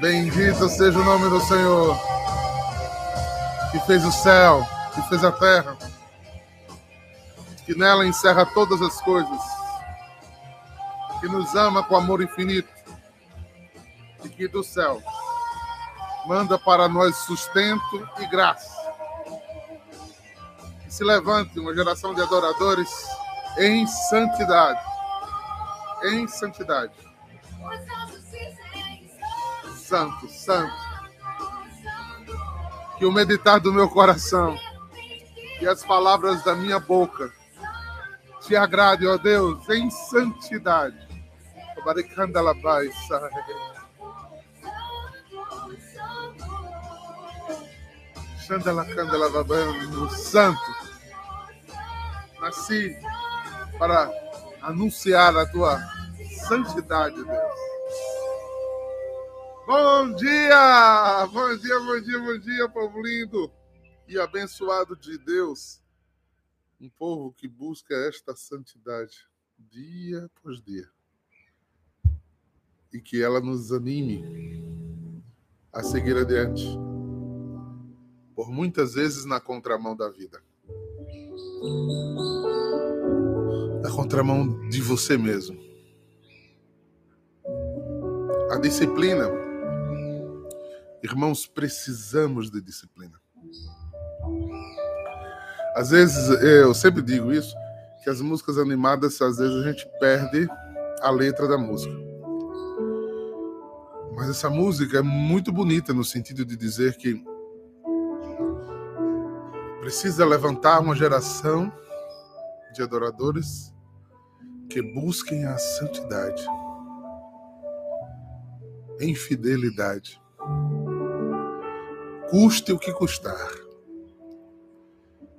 Bendito seja o nome do Senhor, que fez o céu, que fez a terra, que nela encerra todas as coisas, que nos ama com amor infinito e que do céu manda para nós sustento e graça. Que se levante uma geração de adoradores em santidade. Em santidade. Santo, santo. Que o meditar do meu coração e as palavras da minha boca te agrade, ó Deus, em santidade. Baricandalabai, sai. no Santo. Nasci para anunciar a tua santidade, Deus. Bom dia! Bom dia, bom dia, bom dia, povo lindo e abençoado de Deus. Um povo que busca esta santidade dia após dia. E que ela nos anime a seguir adiante por muitas vezes na contramão da vida. Na contramão de você mesmo. A disciplina. Irmãos, precisamos de disciplina. Às vezes, eu sempre digo isso, que as músicas animadas, às vezes a gente perde a letra da música. Mas essa música é muito bonita no sentido de dizer que precisa levantar uma geração de adoradores que busquem a santidade, em fidelidade, custe o que custar.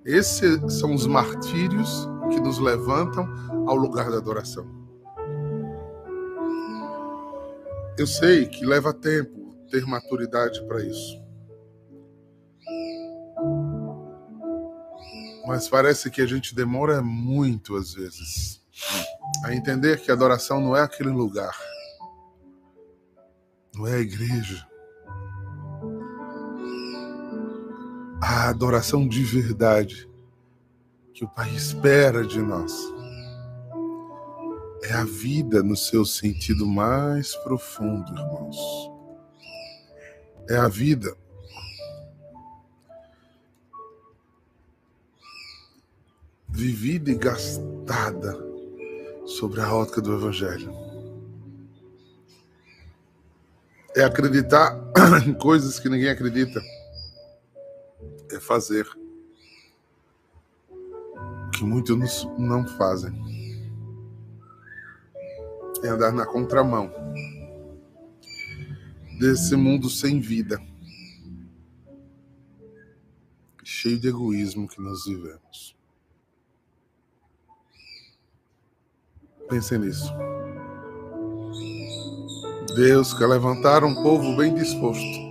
Esses são os martírios que nos levantam ao lugar da adoração. Eu sei que leva tempo ter maturidade para isso. Mas parece que a gente demora muito, às vezes, a entender que a adoração não é aquele lugar, não é a igreja. A adoração de verdade que o Pai espera de nós é a vida no seu sentido mais profundo, irmãos. É a vida vivida e gastada sobre a ótica do Evangelho. É acreditar em coisas que ninguém acredita. Fazer o que muitos não fazem. É andar na contramão desse mundo sem vida, cheio de egoísmo que nós vivemos. Pensem nisso. Deus quer levantar um povo bem disposto.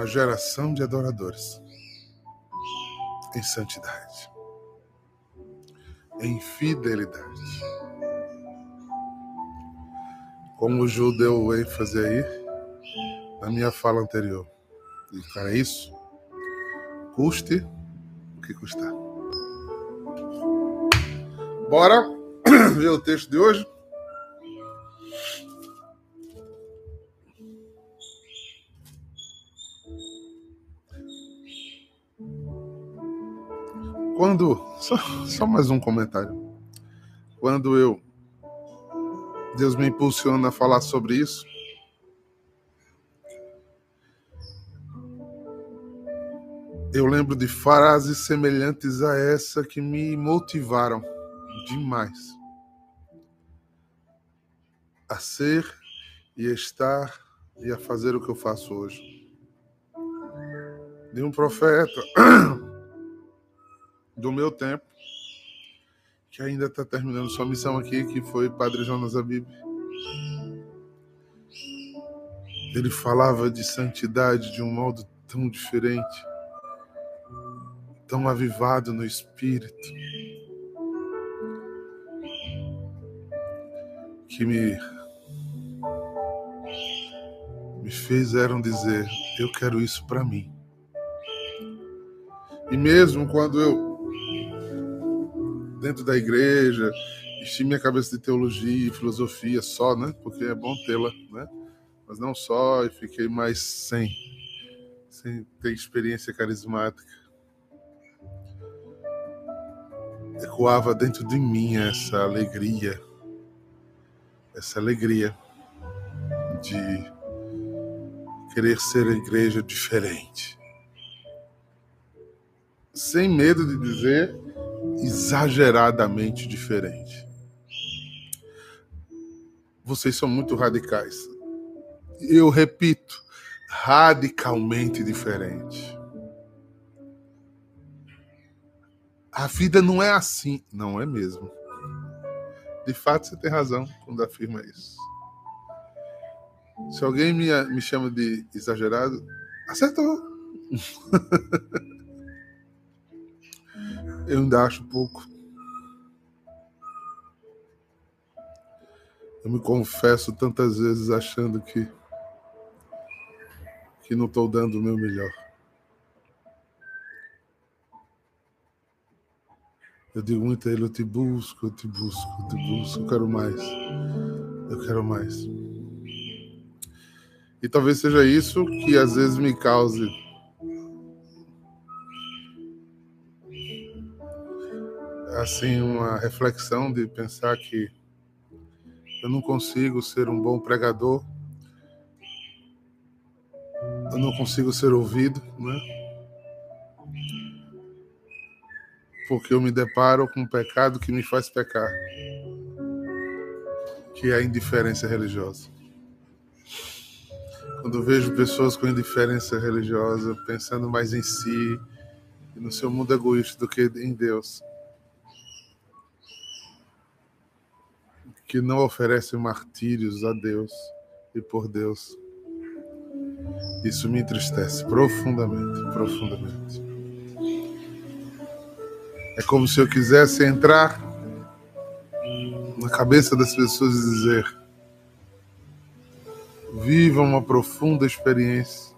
Uma geração de adoradores. Em santidade. Em fidelidade. Como o Ju deu ênfase aí na minha fala anterior. E para isso, custe o que custar. Bora ver o texto de hoje. Quando. Só, só mais um comentário. Quando eu. Deus me impulsiona a falar sobre isso. Eu lembro de frases semelhantes a essa que me motivaram demais a ser e a estar e a fazer o que eu faço hoje. De um profeta do meu tempo, que ainda está terminando sua missão aqui, que foi Padre Jonas Abib. Ele falava de santidade de um modo tão diferente, tão avivado no espírito que me me fizeram dizer: eu quero isso para mim. E mesmo quando eu, dentro da igreja, enchi minha cabeça de teologia e filosofia só, né? Porque é bom tê-la, né? Mas não só, e fiquei mais sem, sem ter experiência carismática. Ecoava dentro de mim essa alegria, essa alegria de querer ser a igreja diferente. Sem medo de dizer exageradamente diferente. Vocês são muito radicais. Eu repito, radicalmente diferente. A vida não é assim. Não é mesmo. De fato, você tem razão quando afirma isso. Se alguém me, me chama de exagerado, acertou. Eu ainda acho pouco. Eu me confesso tantas vezes achando que que não estou dando o meu melhor. Eu digo muito a ele, eu te busco, eu te busco, eu te busco, eu quero mais. Eu quero mais. E talvez seja isso que às vezes me cause assim uma reflexão de pensar que eu não consigo ser um bom pregador, eu não consigo ser ouvido, né? Porque eu me deparo com um pecado que me faz pecar, que é a indiferença religiosa. Quando vejo pessoas com indiferença religiosa, pensando mais em si no seu mundo egoísta do que em Deus, que não oferecem martírios a Deus e por Deus, isso me entristece profundamente, profundamente. É como se eu quisesse entrar na cabeça das pessoas e dizer: Viva uma profunda experiência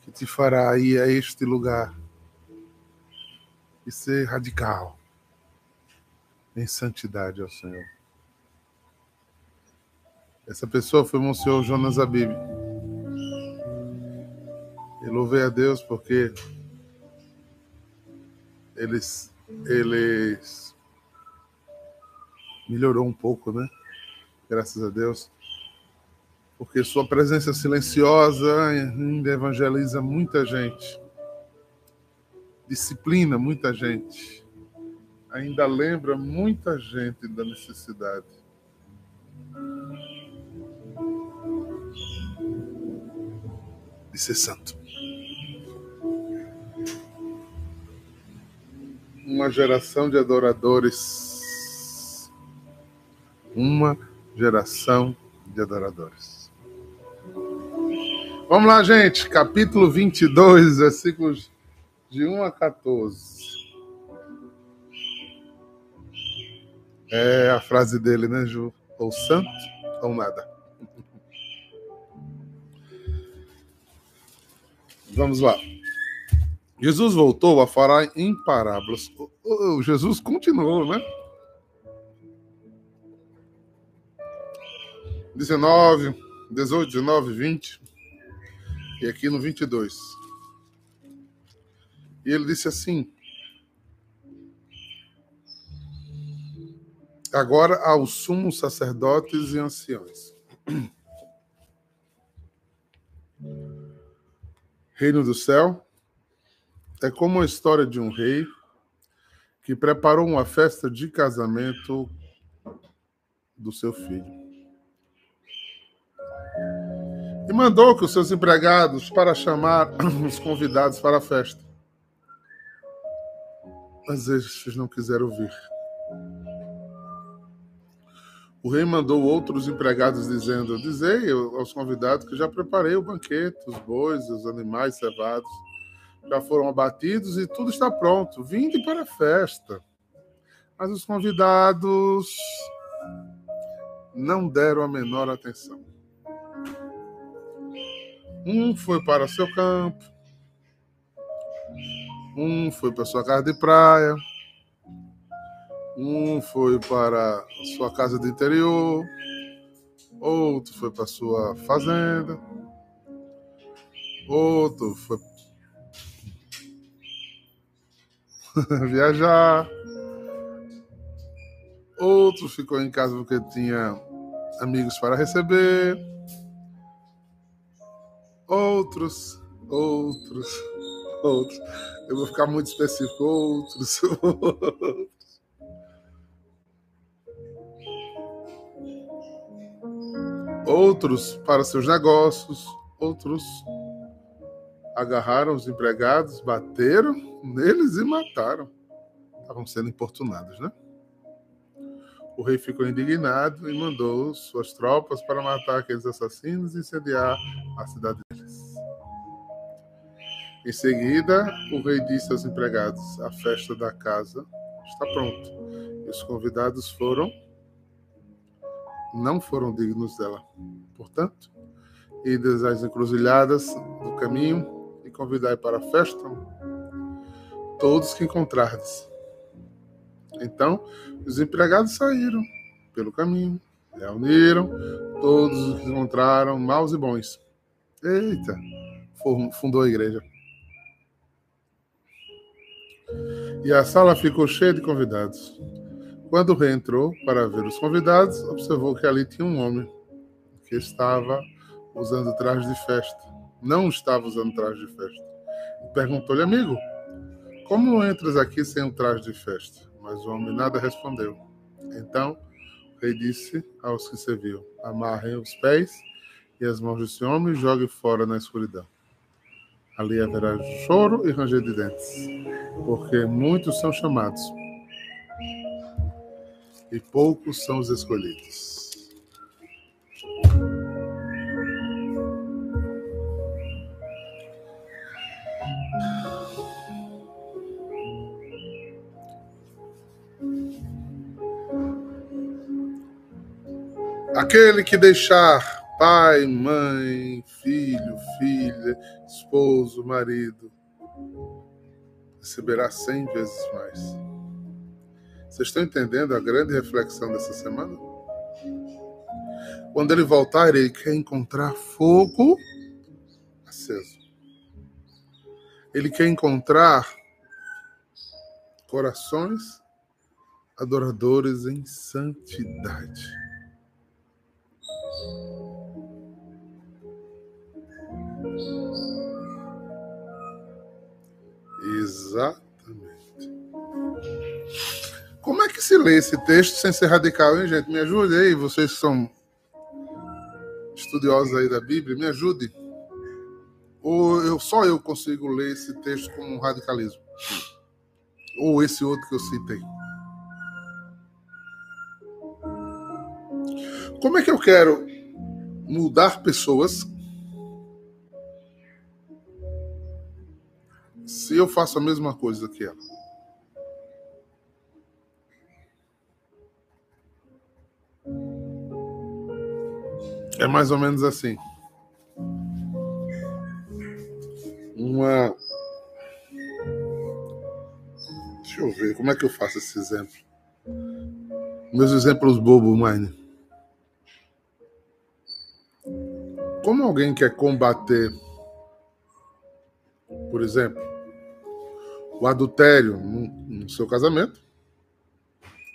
que te fará ir a este lugar e ser radical em santidade ao Senhor. Essa pessoa foi o Monsenhor Jonas Abib. E louvei a Deus porque eles, eles melhorou um pouco, né? Graças a Deus porque sua presença silenciosa ainda evangeliza muita gente, disciplina muita gente, ainda lembra muita gente da necessidade. De ser santo. Uma geração de adoradores. Uma geração de adoradores. Vamos lá, gente. Capítulo 22, versículos de 1 a 14. É a frase dele, né, Ju? Ou santo ou nada. Vamos lá. Jesus voltou a falar em parábolas. O Jesus continuou, né? 19, 18, 19, 20. E aqui no 22. E ele disse assim: Agora aos sumos sacerdotes e anciões. Reino do céu é como a história de um rei que preparou uma festa de casamento do seu filho. E mandou que os seus empregados para chamar os convidados para a festa. Mas estes não quiseram vir. O rei mandou outros empregados dizendo: Dizei aos convidados que já preparei o banquete, os bois, os animais cevados já foram abatidos e tudo está pronto. Vinde para a festa. Mas os convidados não deram a menor atenção. Um foi para seu campo, um foi para sua casa de praia, um foi para sua casa de interior, outro foi para sua fazenda, outro foi viajar, outro ficou em casa porque tinha amigos para receber, outros, outros, outros. Eu vou ficar muito específico, outros, outros. Outros para seus negócios, outros agarraram os empregados, bateram neles e mataram. Estavam sendo importunados, né? O rei ficou indignado e mandou suas tropas para matar aqueles assassinos e incendiar a cidade deles. Em seguida, o rei disse aos empregados: A festa da casa está pronta. E os convidados foram, não foram dignos dela. Portanto, ides às encruzilhadas do caminho e convidai para a festa todos que encontrardes. Então, os empregados saíram pelo caminho, reuniram todos os que encontraram, maus e bons. Eita, fundou a igreja. E a sala ficou cheia de convidados. Quando o rei entrou para ver os convidados, observou que ali tinha um homem que estava usando traje de festa. Não estava usando traje de festa. Perguntou-lhe, amigo, como entras aqui sem um traje de festa? Mas o homem nada respondeu. Então o rei disse aos que serviam: Amarrem os pés e as mãos desse homem e joguem fora na escuridão. Ali haverá choro e ranger de dentes, porque muitos são chamados e poucos são os escolhidos. Aquele que deixar pai, mãe, filho, filha, esposo, marido, receberá cem vezes mais. Vocês estão entendendo a grande reflexão dessa semana? Quando ele voltar, ele quer encontrar fogo aceso. Ele quer encontrar corações adoradores em santidade. Exatamente. Como é que se lê esse texto sem ser radical, hein, gente? Me ajude aí, vocês que são estudiosos aí da Bíblia, me ajude. Ou eu, só eu consigo ler esse texto como um radicalismo? Ou esse outro que eu citei? Como é que eu quero mudar pessoas se eu faço a mesma coisa que ela? É mais ou menos assim. Uma. Deixa eu ver, como é que eu faço esse exemplo? Meus exemplos bobos, Mine. Como alguém quer combater, por exemplo, o adultério no, seu casamento,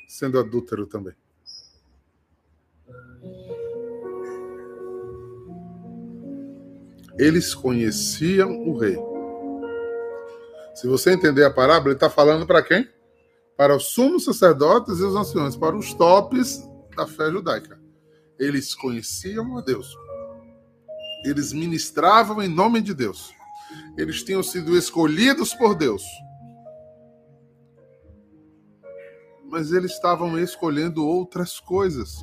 sendo adúltero também? Eles conheciam o rei. Se você entender a parábola, ele está falando para quem? Para os sumos sacerdotes e os anciões, para os tops da fé judaica. Eles conheciam a Deus. Eles ministravam em nome de Deus. Eles tinham sido escolhidos por Deus. Mas eles estavam escolhendo outras coisas.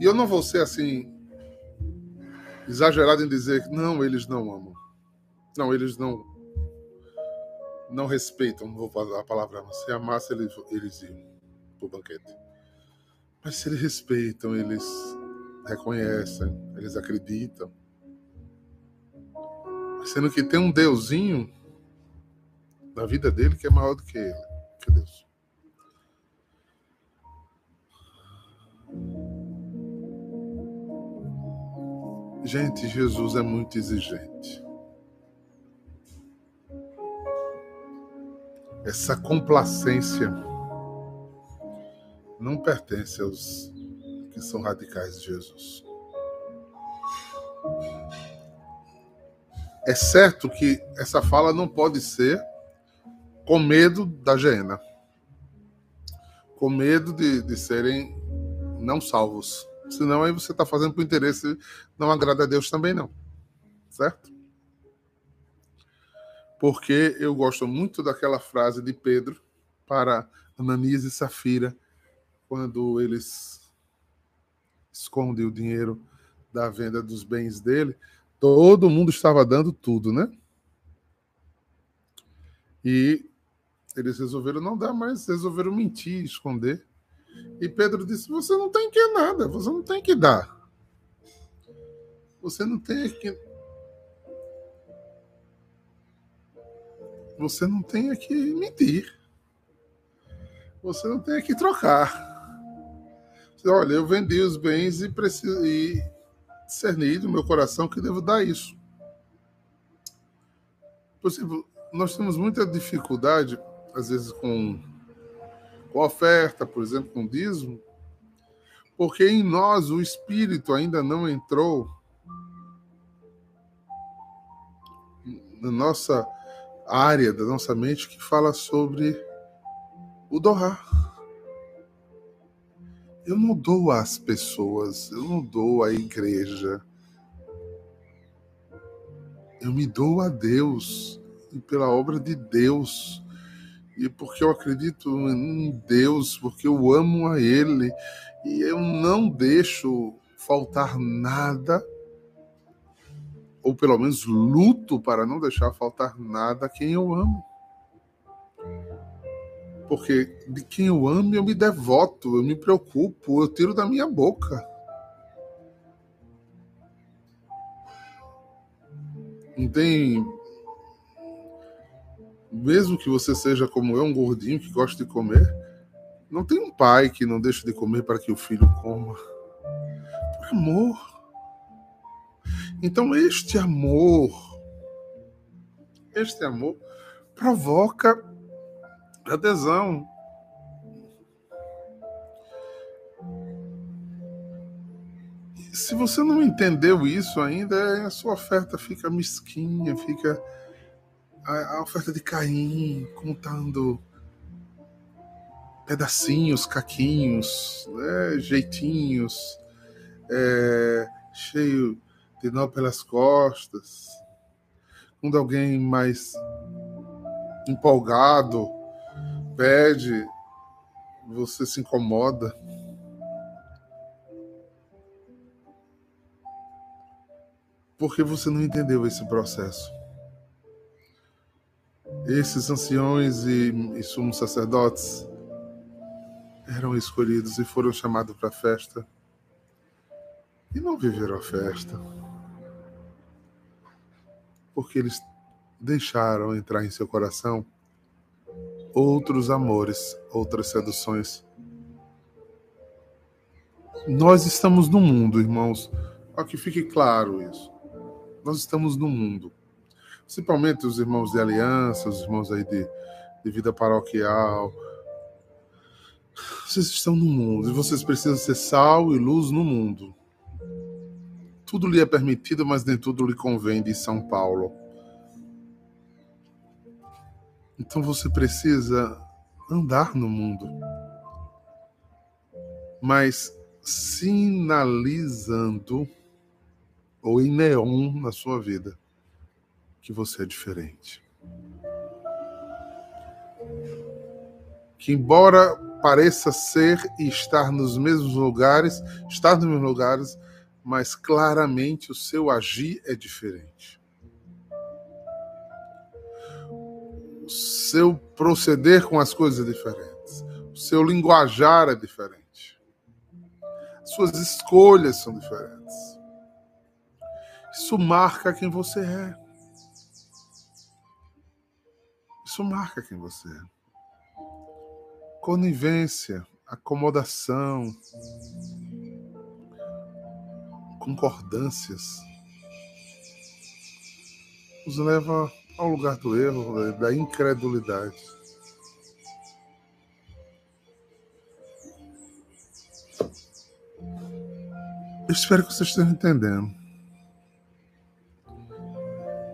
E eu não vou ser assim exagerado em dizer que não, eles não amam. Não, eles não não respeitam, não vou falar a palavra, mas se amasse eles, eles iam para o banquete. Mas se eles respeitam, eles reconhecem, eles acreditam. Sendo que tem um deusinho na vida dele que é maior do que ele, que Deus. Gente, Jesus é muito exigente. Essa complacência não pertence aos que são radicais de Jesus. É certo que essa fala não pode ser com medo da Gena, com medo de, de serem não salvos. Senão aí você está fazendo por interesse, não agrada a Deus também não. Certo? Porque eu gosto muito daquela frase de Pedro para Ananias e Safira, quando eles escondem o dinheiro da venda dos bens dele. Todo mundo estava dando tudo, né? E eles resolveram não dar, mas resolveram mentir, esconder. E Pedro disse: Você não tem que nada, você não tem que dar. Você não tem que. Você não tem que mentir. Você não tem que trocar. Olha, eu vendi os bens e preciso e discerni do meu coração que devo dar isso. Por exemplo, nós temos muita dificuldade, às vezes, com com oferta, por exemplo, com dízimo, porque em nós o Espírito ainda não entrou na nossa área da nossa mente que fala sobre o doar. Eu não dou às pessoas, eu não dou à igreja. Eu me dou a Deus e pela obra de Deus e porque eu acredito em Deus, porque eu amo a Ele e eu não deixo faltar nada, ou pelo menos luto para não deixar faltar nada a quem eu amo. Porque de quem eu amo eu me devoto, eu me preocupo, eu tiro da minha boca. Não tem mesmo que você seja como eu, um gordinho que gosta de comer, não tem um pai que não deixe de comer para que o filho coma. Por amor. Então, este amor, este amor provoca adesão. Se você não entendeu isso ainda, a sua oferta fica mesquinha, fica a, a oferta de Caim, contando pedacinhos, caquinhos, né, jeitinhos, é, cheio de nó pelas costas. Quando alguém mais empolgado pede, você se incomoda. Porque você não entendeu esse processo. Esses anciões e, e sumos sacerdotes eram escolhidos e foram chamados para a festa e não viveram a festa porque eles deixaram entrar em seu coração outros amores, outras seduções. Nós estamos no mundo, irmãos. Para que fique claro isso. Nós estamos no mundo principalmente os irmãos de aliança, os irmãos aí de, de vida paroquial. Vocês estão no mundo e vocês precisam ser sal e luz no mundo. Tudo lhe é permitido, mas nem tudo lhe convém, de São Paulo. Então você precisa andar no mundo, mas sinalizando ou em neon na sua vida que você é diferente. Que, embora pareça ser e estar nos mesmos lugares, estar nos mesmos lugares, mas claramente o seu agir é diferente. O seu proceder com as coisas é diferente. O seu linguajar é diferente. Suas escolhas são diferentes. Isso marca quem você é. Isso marca quem você é. Conivência, acomodação, concordâncias nos leva ao lugar do erro, da incredulidade. Eu espero que vocês estejam entendendo.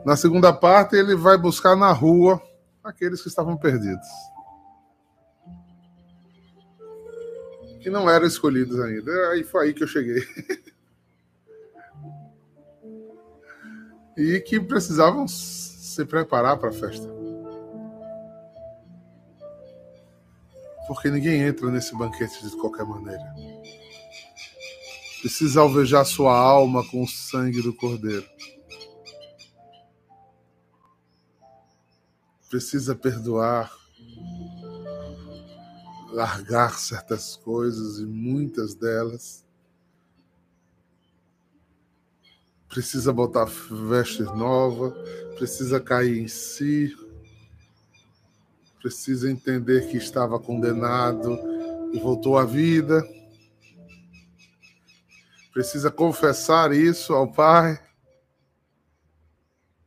Na segunda parte, ele vai buscar na rua aqueles que estavam perdidos. Que não eram escolhidos ainda. Aí foi aí que eu cheguei. e que precisavam se preparar para a festa. Porque ninguém entra nesse banquete de qualquer maneira. Precisa alvejar sua alma com o sangue do Cordeiro. Precisa perdoar, largar certas coisas e muitas delas precisa botar veste nova, precisa cair em si, precisa entender que estava condenado e voltou à vida, precisa confessar isso ao Pai.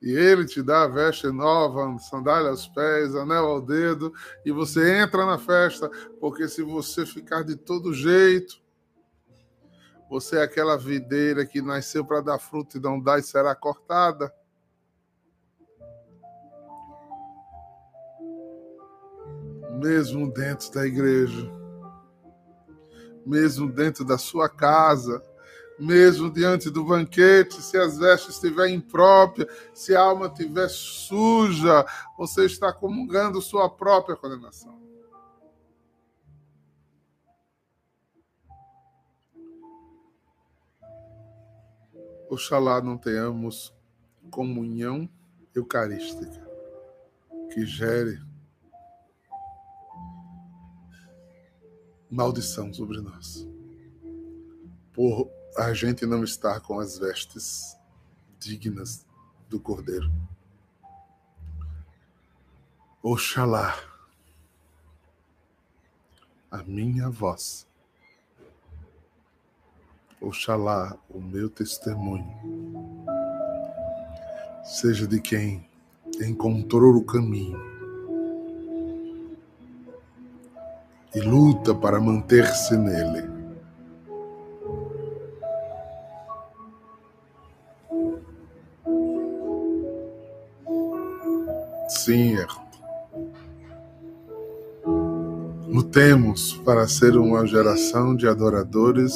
E ele te dá a veste nova, sandália aos pés, anel ao dedo, e você entra na festa, porque se você ficar de todo jeito, você é aquela videira que nasceu para dar fruto e não dá e será cortada. Mesmo dentro da igreja, mesmo dentro da sua casa, mesmo diante do banquete, se as vestes estiverem impróprias, se a alma estiver suja, você está comungando sua própria condenação. Oxalá não tenhamos comunhão eucarística que gere maldição sobre nós. Por a gente não estar com as vestes dignas do Cordeiro. Oxalá a minha voz Oxalá o meu testemunho seja de quem encontrou o caminho e luta para manter-se nele. Sim, Lutemos para ser uma geração de adoradores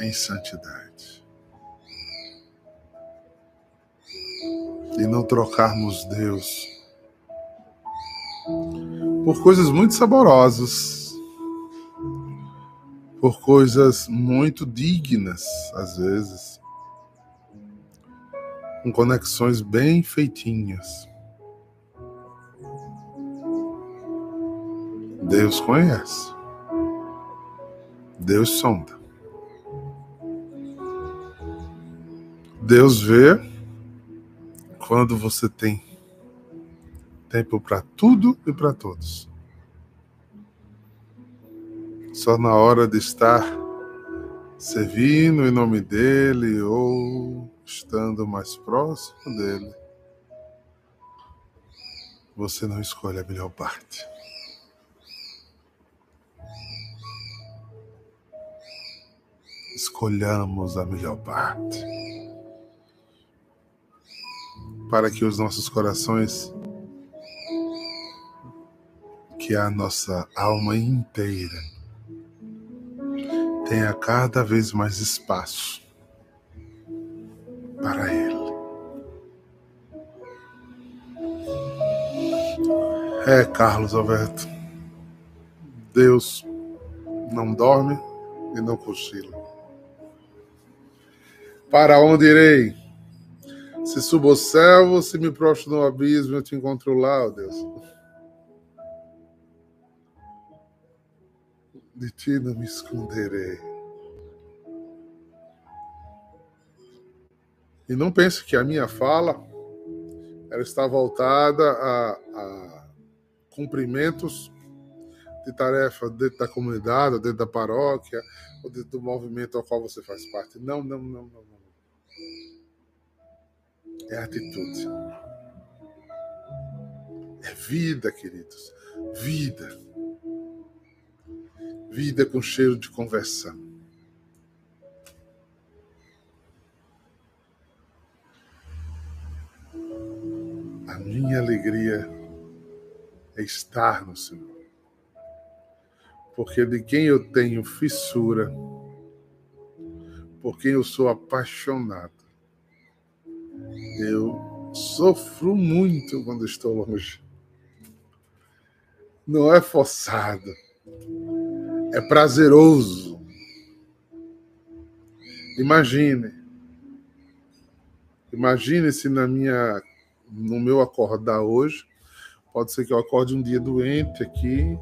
em santidade. E não trocarmos Deus por coisas muito saborosas, por coisas muito dignas, às vezes, com conexões bem feitinhas. Deus conhece. Deus sonda. Deus vê quando você tem tempo para tudo e para todos. Só na hora de estar servindo em nome dele ou estando mais próximo dele, você não escolhe a melhor parte. Escolhamos a melhor parte para que os nossos corações, que a nossa alma inteira, tenha cada vez mais espaço para Ele. É, Carlos Alberto, Deus não dorme e não cochila. Para onde irei? Se subo ao céu, se me prostro no abismo, eu te encontro lá, ó Deus. De ti não me esconderei. E não pense que a minha fala ela está voltada a, a cumprimentos de tarefa dentro da comunidade, dentro da paróquia, ou dentro do movimento ao qual você faz parte. Não, não, não, não. não. É atitude. É vida, queridos. Vida. Vida com cheiro de conversão. A minha alegria é estar no Senhor. Porque de quem eu tenho fissura, por quem eu sou apaixonado, eu sofro muito quando estou longe. Não é forçado, é prazeroso. Imagine, imagine se na minha, no meu acordar hoje, pode ser que eu acorde um dia doente aqui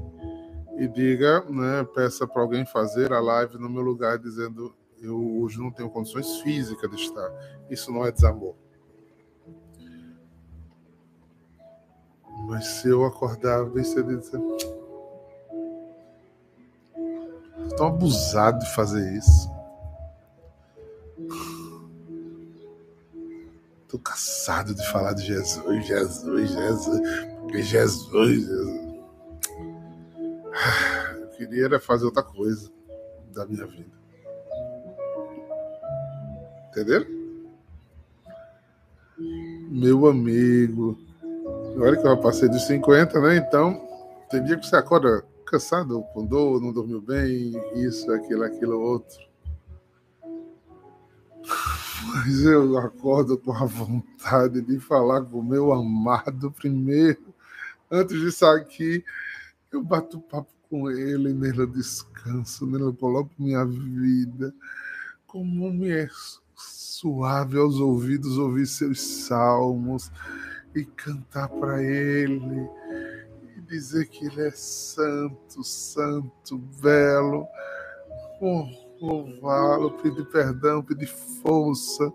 e diga, né, peça para alguém fazer a live no meu lugar dizendo eu hoje não tenho condições físicas de estar. Isso não é desamor. Mas se eu acordar bem cedo e dizer. Tão abusado de fazer isso. Tô cansado de falar de Jesus, Jesus, Jesus, porque Jesus, Jesus. Eu queria era fazer outra coisa da minha vida. Entenderam? Meu amigo, Olha que eu passei dos 50, né? Então, tem dia que você acorda cansado, com dor, não dormiu bem, isso, aquilo, aquilo, outro. Mas eu acordo com a vontade de falar com o meu amado primeiro. Antes de sair aqui, eu bato papo com ele, nele eu descanso, nele eu coloco minha vida. Como me é suave aos ouvidos ouvir seus salmos e cantar para Ele e dizer que Ele é santo, santo, belo. Oh, louvá-lo, pedir perdão, pedir força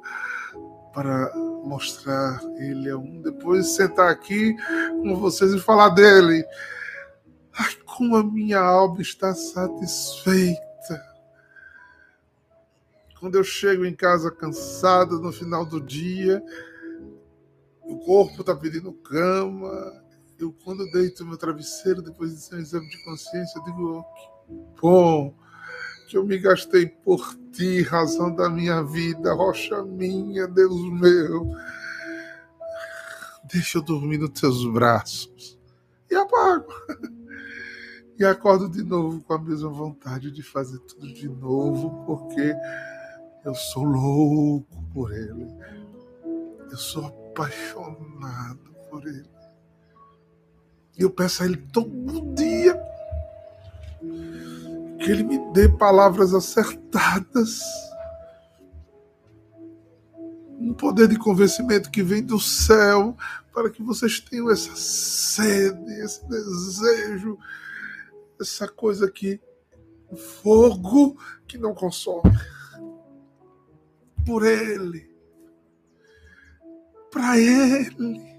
para mostrar Ele é um. Depois sentar aqui com vocês e falar dele. Ai, como a minha alma está satisfeita. Quando eu chego em casa cansado no final do dia, o corpo está pedindo cama. Eu, quando deito meu travesseiro, depois de ser um exame de consciência, eu digo: oh, que bom que eu me gastei por ti, razão da minha vida, rocha minha, Deus meu. Deixa eu dormir nos teus braços. E apago. E acordo de novo com a mesma vontade de fazer tudo de novo, porque eu sou louco por Ele. Eu sou apaixonado por Ele. E eu peço a Ele todo dia que Ele me dê palavras acertadas. Um poder de convencimento que vem do céu, para que vocês tenham essa sede, esse desejo, essa coisa que fogo que não consome. Por Ele para Ele.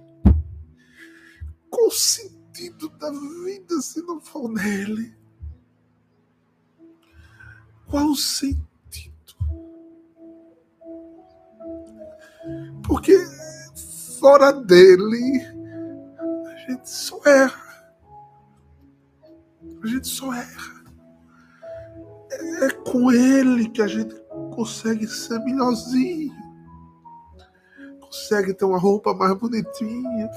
Qual o sentido da vida se não for nele? Qual o sentido? Porque fora dele, a gente só erra. A gente só erra. É com ele que a gente consegue ser melhorzinho consegue ter uma roupa mais bonitinha,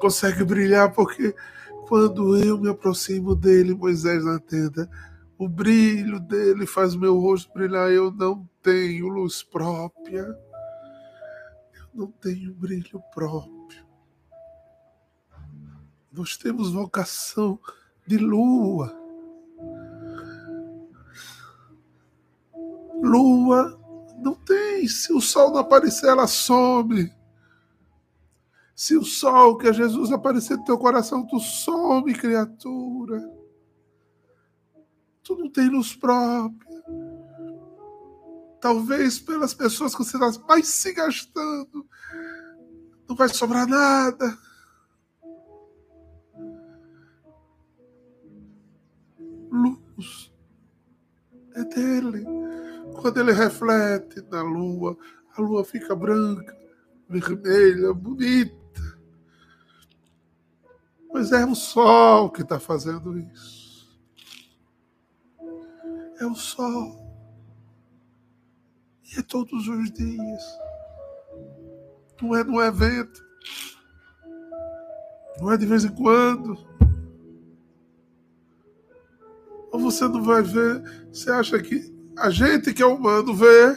consegue brilhar, porque quando eu me aproximo dele, Moisés na tenda, o brilho dele faz meu rosto brilhar. Eu não tenho luz própria, eu não tenho brilho próprio. Nós temos vocação de lua. Lua não tem. Se o sol não aparecer, ela some. Se o sol que é Jesus aparecer no teu coração, tu some, criatura. Tu não tem luz própria. talvez pelas pessoas que você está mais se gastando, não vai sobrar nada. Luz é dele. Quando ele reflete na lua, a lua fica branca, vermelha, bonita. Mas é o sol que está fazendo isso. É o sol. E é todos os dias. Não é no evento. Não é de vez em quando. Ou você não vai ver. Você acha que a gente que é humano vê.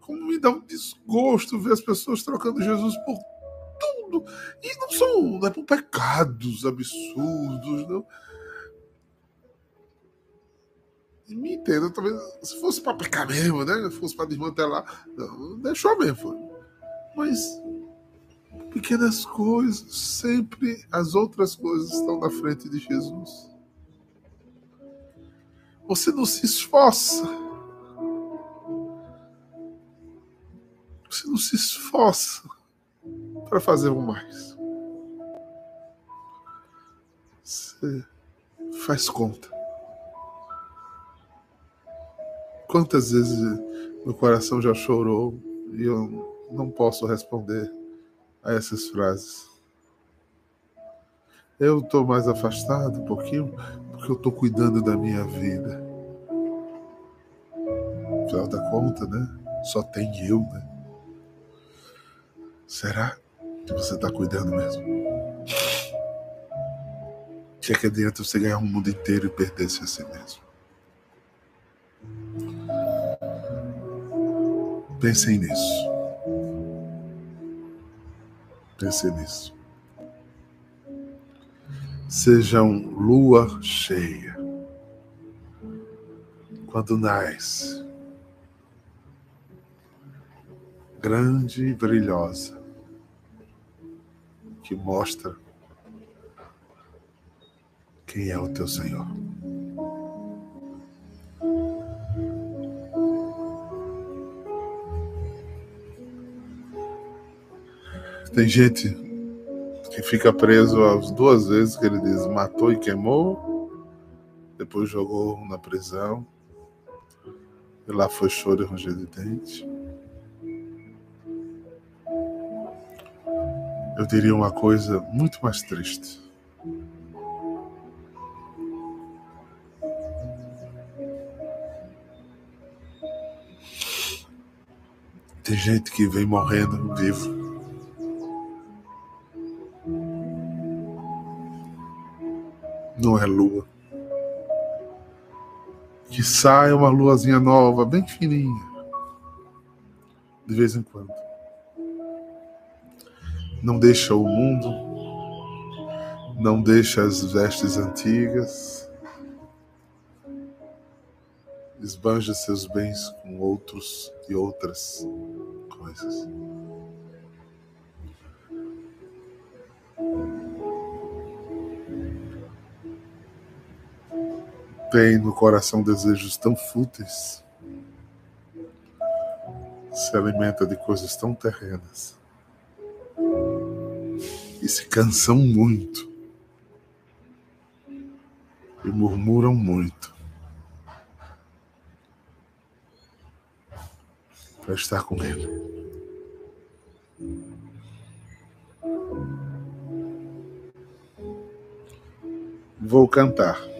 Como me dá um desgosto ver as pessoas trocando Jesus por tudo. E não são não é por pecados absurdos, não. E me entenda, talvez se fosse para pecar mesmo, né? Se fosse para desmantelar, não, deixou mesmo. Foi. Mas pequenas coisas, sempre as outras coisas estão na frente de Jesus. Você não se esforça. Você não se esforça para fazer o mais. Você faz conta. Quantas vezes meu coração já chorou e eu não posso responder a essas frases. Eu estou mais afastado um pouquinho porque eu estou cuidando da minha vida. Afinal da conta, né? Só tem eu, né? Será que você está cuidando mesmo? Que é que adianta você ganhar o um mundo inteiro e perder-se a si mesmo? Pensem nisso. Pensem nisso. Sejam lua cheia. Quando nasce, grande e brilhosa, que mostra quem é o teu Senhor. Tem gente que fica preso as duas vezes que ele diz matou e queimou, depois jogou na prisão, e lá foi choro e ranger de dente. Eu diria uma coisa muito mais triste. Tem gente que vem morrendo vivo. Não é lua. Que saia uma luazinha nova, bem fininha, de vez em quando. Não deixa o mundo, não deixa as vestes antigas, esbanja seus bens com outros e outras coisas. Tem no coração desejos tão fúteis, se alimenta de coisas tão terrenas e se cansam muito e murmuram muito para estar com Ele. Vou cantar.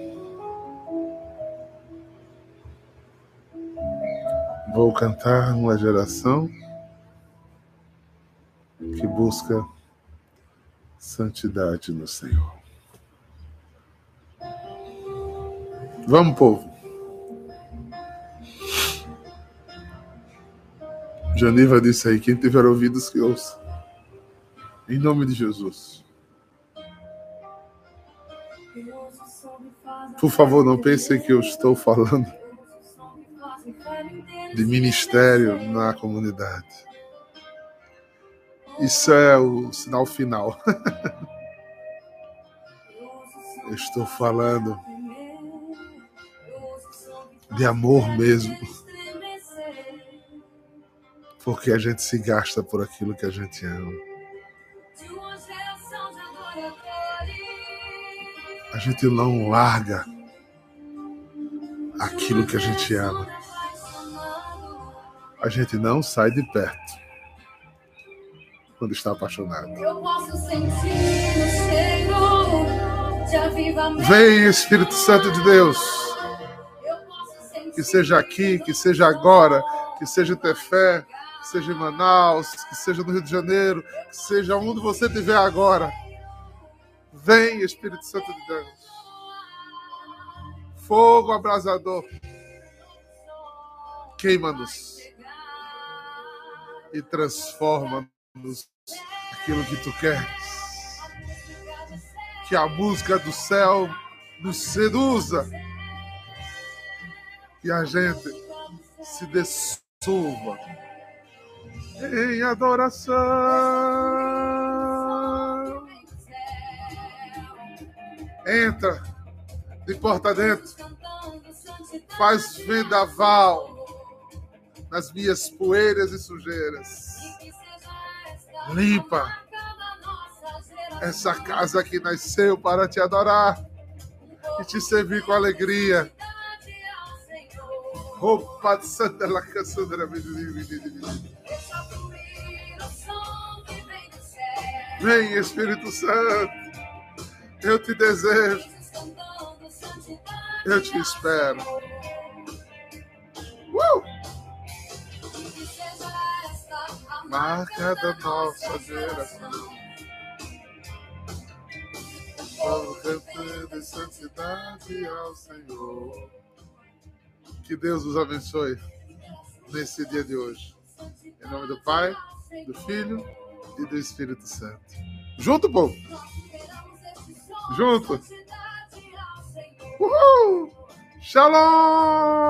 Vou cantar uma geração que busca santidade no Senhor. Vamos, povo. Janiva disse aí: quem tiver ouvidos que ouça. Em nome de Jesus. Por favor, não pensem que eu estou falando de ministério na comunidade. Isso é o sinal final. estou falando de amor mesmo. Porque a gente se gasta por aquilo que a gente ama. A gente não larga aquilo que a gente ama. A gente não sai de perto quando está apaixonado. Vem, Espírito Santo de Deus. Que seja aqui, que seja agora, que seja em Tefé, que seja em Manaus, que seja no Rio de Janeiro, que seja onde você estiver agora. Vem, Espírito Santo de Deus. Fogo abrasador. Queima-nos e transforma-nos aquilo que tu queres. Que a música do céu nos seduza. Que a gente se dissolva em adoração. Entra de porta dentro, faz vendaval nas minhas poeiras e sujeiras. Limpa essa casa que nasceu para te adorar e te servir com alegria. Roupa de Santa La Cassandra. Vem, Espírito Santo. Eu te desejo. Eu te espero. Uh! Marca da nossa geração. Vamos cantando em santidade ao Senhor. Que Deus os abençoe nesse dia de hoje. Em nome do Pai, do Filho e do Espírito Santo. Junto, povo! Junto! Uhul! Shalom!